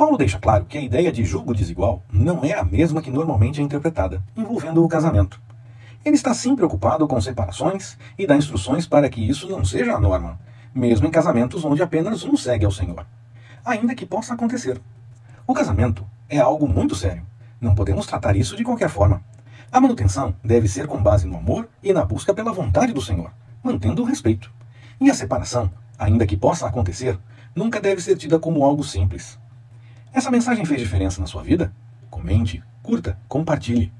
Paulo deixa claro que a ideia de julgo desigual não é a mesma que normalmente é interpretada, envolvendo o casamento. Ele está sim preocupado com separações e dá instruções para que isso não seja a norma, mesmo em casamentos onde apenas um segue ao Senhor. Ainda que possa acontecer. O casamento é algo muito sério. Não podemos tratar isso de qualquer forma. A manutenção deve ser com base no amor e na busca pela vontade do Senhor, mantendo o respeito. E a separação, ainda que possa acontecer, nunca deve ser tida como algo simples. Essa mensagem fez diferença na sua vida? Comente, curta, compartilhe.